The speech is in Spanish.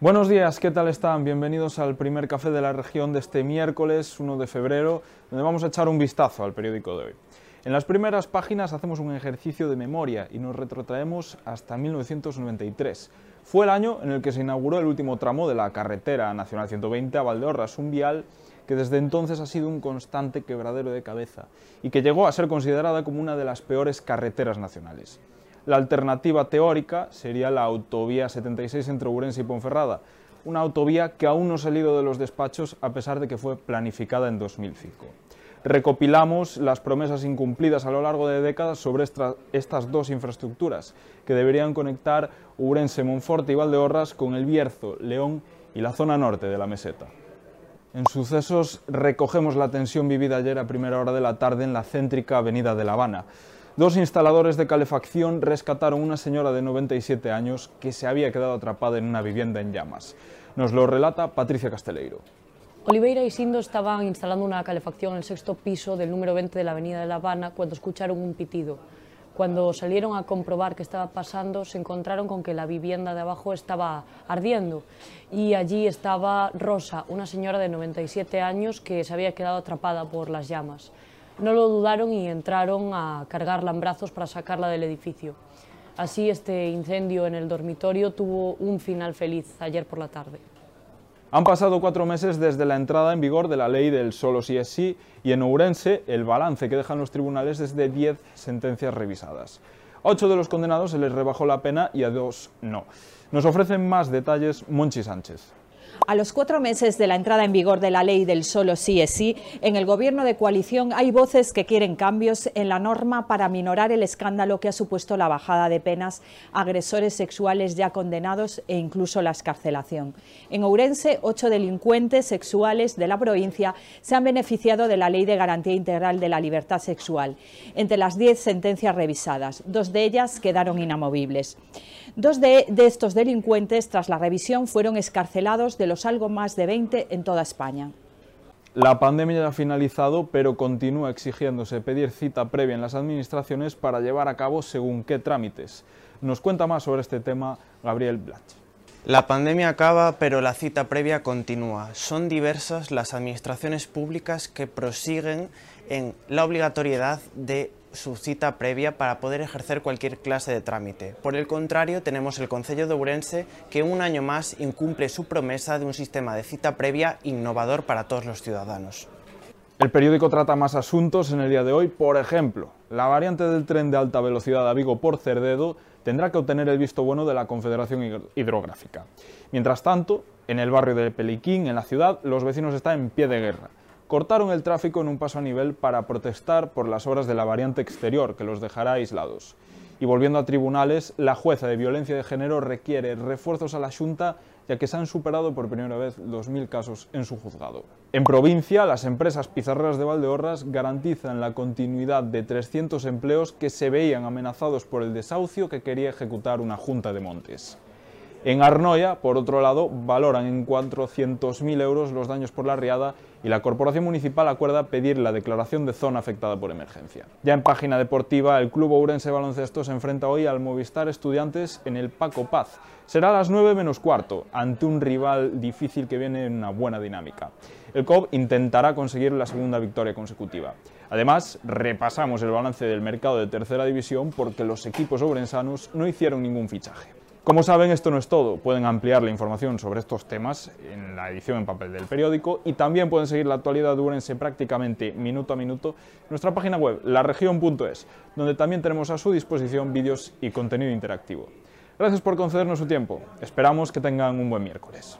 Buenos días, ¿qué tal están? Bienvenidos al primer café de la región de este miércoles 1 de febrero, donde vamos a echar un vistazo al periódico de hoy. En las primeras páginas hacemos un ejercicio de memoria y nos retrotraemos hasta 1993. Fue el año en el que se inauguró el último tramo de la carretera Nacional 120 a Valdeorras, un vial que desde entonces ha sido un constante quebradero de cabeza y que llegó a ser considerada como una de las peores carreteras nacionales. La alternativa teórica sería la autovía 76 entre Ourense y Ponferrada, una autovía que aún no ha salido de los despachos a pesar de que fue planificada en 2005. Recopilamos las promesas incumplidas a lo largo de décadas sobre estas dos infraestructuras, que deberían conectar Ourense, Monforte y Valdeorras con el Bierzo, León y la zona norte de la meseta. En sucesos recogemos la tensión vivida ayer a primera hora de la tarde en la céntrica avenida de La Habana. Dos instaladores de calefacción rescataron a una señora de 97 años que se había quedado atrapada en una vivienda en llamas. Nos lo relata Patricia Casteleiro. Oliveira y Sindo estaban instalando una calefacción en el sexto piso del número 20 de la Avenida de La Habana cuando escucharon un pitido. Cuando salieron a comprobar qué estaba pasando, se encontraron con que la vivienda de abajo estaba ardiendo y allí estaba Rosa, una señora de 97 años que se había quedado atrapada por las llamas. No lo dudaron y entraron a cargarla en brazos para sacarla del edificio. Así este incendio en el dormitorio tuvo un final feliz ayer por la tarde. Han pasado cuatro meses desde la entrada en vigor de la ley del solo sí es sí y en Ourense el balance que dejan los tribunales es de 10 sentencias revisadas. A ocho de los condenados se les rebajó la pena y a dos no. Nos ofrecen más detalles Monchi Sánchez. A los cuatro meses de la entrada en vigor de la ley del solo sí es sí, en el gobierno de coalición hay voces que quieren cambios en la norma para minorar el escándalo que ha supuesto la bajada de penas agresores sexuales ya condenados e incluso la escarcelación. En Ourense, ocho delincuentes sexuales de la provincia se han beneficiado de la ley de garantía integral de la libertad sexual. Entre las diez sentencias revisadas, dos de ellas quedaron inamovibles. Dos de, de estos delincuentes, tras la revisión, fueron escarcelados de los algo más de 20 en toda España. La pandemia ya ha finalizado, pero continúa exigiéndose pedir cita previa en las administraciones para llevar a cabo según qué trámites. Nos cuenta más sobre este tema Gabriel Blach. La pandemia acaba, pero la cita previa continúa. Son diversas las administraciones públicas que prosiguen en la obligatoriedad de su cita previa para poder ejercer cualquier clase de trámite. Por el contrario, tenemos el Concello de Ourense que un año más incumple su promesa de un sistema de cita previa innovador para todos los ciudadanos. El periódico trata más asuntos en el día de hoy, por ejemplo, la variante del tren de alta velocidad a Vigo por Cerdedo tendrá que obtener el visto bueno de la Confederación Hidrográfica. Mientras tanto, en el barrio de Peliquín, en la ciudad, los vecinos están en pie de guerra cortaron el tráfico en un paso a nivel para protestar por las obras de la variante exterior, que los dejará aislados. Y volviendo a tribunales, la jueza de violencia de género requiere refuerzos a la Junta ya que se han superado por primera vez 2.000 casos en su juzgado. En provincia, las empresas pizarreras de Valdeorras garantizan la continuidad de 300 empleos que se veían amenazados por el desahucio que quería ejecutar una Junta de Montes. En Arnoia, por otro lado, valoran en 400.000 euros los daños por la riada y la Corporación Municipal acuerda pedir la declaración de zona afectada por emergencia. Ya en página deportiva, el Club Ourense Baloncesto se enfrenta hoy al Movistar Estudiantes en el Paco Paz. Será a las 9 menos cuarto, ante un rival difícil que viene en una buena dinámica. El COB intentará conseguir la segunda victoria consecutiva. Además, repasamos el balance del mercado de tercera división porque los equipos ourensanos no hicieron ningún fichaje. Como saben, esto no es todo. Pueden ampliar la información sobre estos temas en la edición en papel del periódico y también pueden seguir la actualidad de Urense prácticamente minuto a minuto en nuestra página web, laregion.es, donde también tenemos a su disposición vídeos y contenido interactivo. Gracias por concedernos su tiempo. Esperamos que tengan un buen miércoles.